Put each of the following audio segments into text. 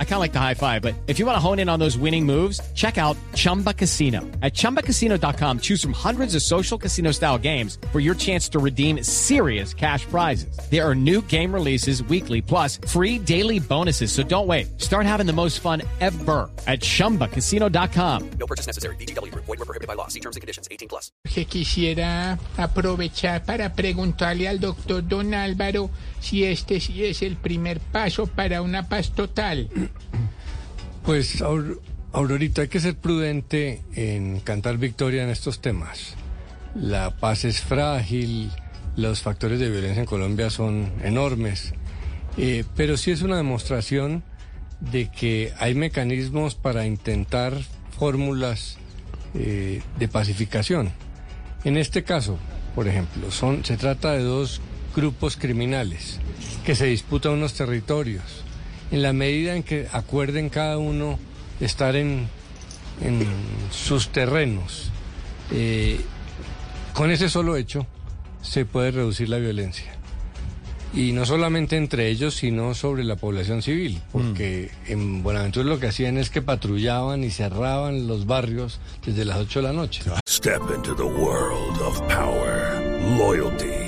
I kind of like the high five, but if you want to hone in on those winning moves, check out Chumba Casino. At ChumbaCasino.com, choose from hundreds of social casino style games for your chance to redeem serious cash prizes. There are new game releases weekly, plus free daily bonuses. So don't wait. Start having the most fun ever at ChumbaCasino.com. No purchase necessary. BGW. Void were prohibited by law. See terms and conditions. 18 plus. que quisiera aprovechar para preguntarle al doctor Don Álvaro si este sí es el primer paso para una paz total. Pues, Aur- Aurorita, hay que ser prudente en cantar victoria en estos temas. La paz es frágil, los factores de violencia en Colombia son enormes, eh, pero sí es una demostración de que hay mecanismos para intentar fórmulas eh, de pacificación. En este caso, por ejemplo, se trata de dos grupos criminales que se disputan unos territorios. En la medida en que acuerden cada uno estar en, en sus terrenos, eh, con ese solo hecho se puede reducir la violencia. Y no solamente entre ellos, sino sobre la población civil, porque en Buenaventura lo que hacían es que patrullaban y cerraban los barrios desde las 8 de la noche. Step into the world of power, loyalty,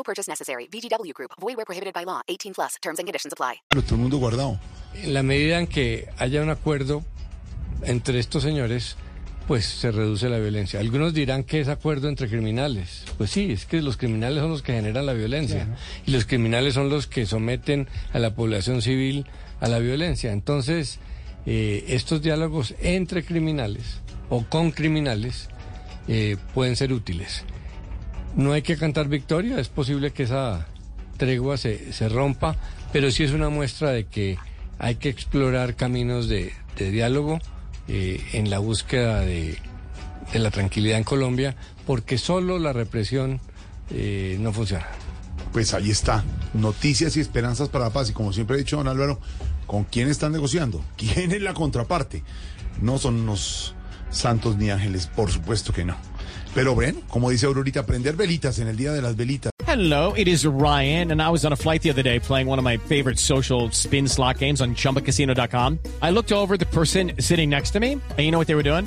No purchase necessary. VGW Group. Void were prohibited by law. 18 plus. Terms and conditions apply. Pero todo el mundo guardado. En la medida en que haya un acuerdo entre estos señores, pues se reduce la violencia. Algunos dirán que es acuerdo entre criminales. Pues sí, es que los criminales son los que generan la violencia y los criminales son los que someten a la población civil a la violencia. Entonces, eh, estos diálogos entre criminales o con criminales eh, pueden ser útiles. No hay que cantar victoria, es posible que esa tregua se, se rompa, pero sí es una muestra de que hay que explorar caminos de, diálogo eh, en la búsqueda de, de la tranquilidad en Colombia, porque solo la represión eh, no funciona. Pues ahí está. Noticias y esperanzas para la paz. Y como siempre he dicho, don Álvaro, ¿con quién están negociando? ¿Quién es la contraparte? No son unos santos ni ángeles, por supuesto que no. Pero bueno, como dice Aurorita, prender velitas en el día de las velitas. Hello, it is Ryan, and I was on a flight the other day playing one of my favorite social spin slot games on chumbacasino.com. I looked over the person sitting next to me, and you know what they were doing?